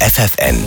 FFN,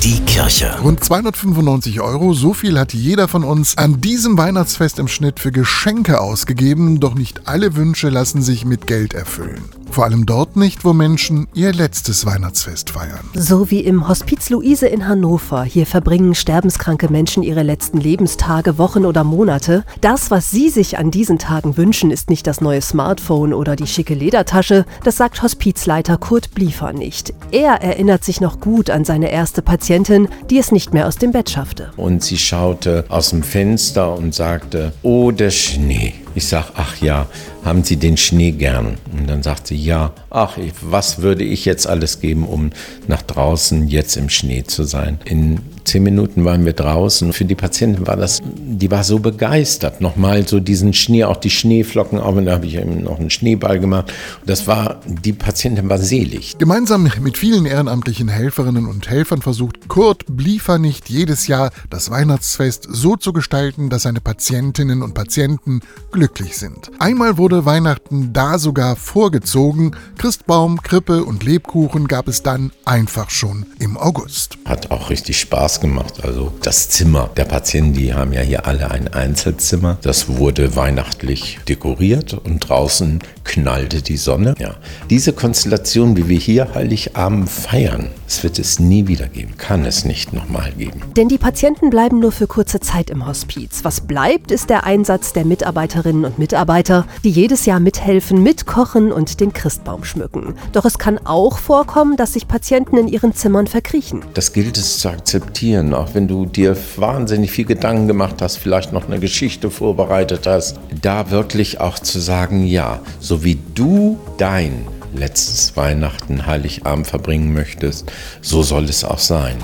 die Kirche. Rund 295 Euro, so viel hat jeder von uns an diesem Weihnachtsfest im Schnitt für Geschenke ausgegeben, doch nicht alle Wünsche lassen sich mit Geld erfüllen. Vor allem dort nicht, wo Menschen ihr letztes Weihnachtsfest feiern. So wie im Hospiz Luise in Hannover. Hier verbringen sterbenskranke Menschen ihre letzten Lebenstage, Wochen oder Monate. Das, was sie sich an diesen Tagen wünschen, ist nicht das neue Smartphone oder die schicke Ledertasche. Das sagt Hospizleiter Kurt Bliefer nicht. Er erinnert sich noch gut an seine erste Patientin, die es nicht mehr aus dem Bett schaffte. Und sie schaute aus dem Fenster und sagte, oh, der Schnee. Ich sag, ach ja, haben Sie den Schnee gern? Und dann sagt sie, ja, ach, was würde ich jetzt alles geben, um nach draußen jetzt im Schnee zu sein? In zehn Minuten waren wir draußen. Für die Patientin war das, die war so begeistert. Nochmal so diesen Schnee, auch die Schneeflocken. Und da habe ich eben noch einen Schneeball gemacht. Das war, die Patientin war selig. Gemeinsam mit vielen ehrenamtlichen Helferinnen und Helfern versucht Kurt Bliefer nicht jedes Jahr das Weihnachtsfest so zu gestalten, dass seine Patientinnen und Patienten glücklich sind. Einmal wurde Weihnachten da sogar vorgezogen. Christbaum, Krippe und Lebkuchen gab es dann einfach schon im August. Hat auch richtig Spaß gemacht. Also das Zimmer der Patienten, die haben ja hier alle ein Einzelzimmer. Das wurde weihnachtlich dekoriert und draußen knallte die Sonne. Ja, diese Konstellation, wie wir hier Heiligabend feiern, es wird es nie wieder geben, kann es nicht nochmal geben. Denn die Patienten bleiben nur für kurze Zeit im Hospiz. Was bleibt, ist der Einsatz der Mitarbeiterinnen und Mitarbeiter, die jedes Jahr mithelfen, mitkochen und den Christbaum schmücken. Doch es kann auch vorkommen, dass sich Patienten in ihren Zimmern verkriechen. Das gilt es zu akzeptieren, auch wenn du dir wahnsinnig viel Gedanken gemacht hast, vielleicht noch eine Geschichte vorbereitet hast, da wirklich auch zu sagen, ja, so wie du dein letztes Weihnachten, Heiligabend verbringen möchtest, so soll es auch sein.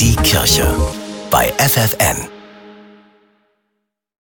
Die Kirche bei FFN.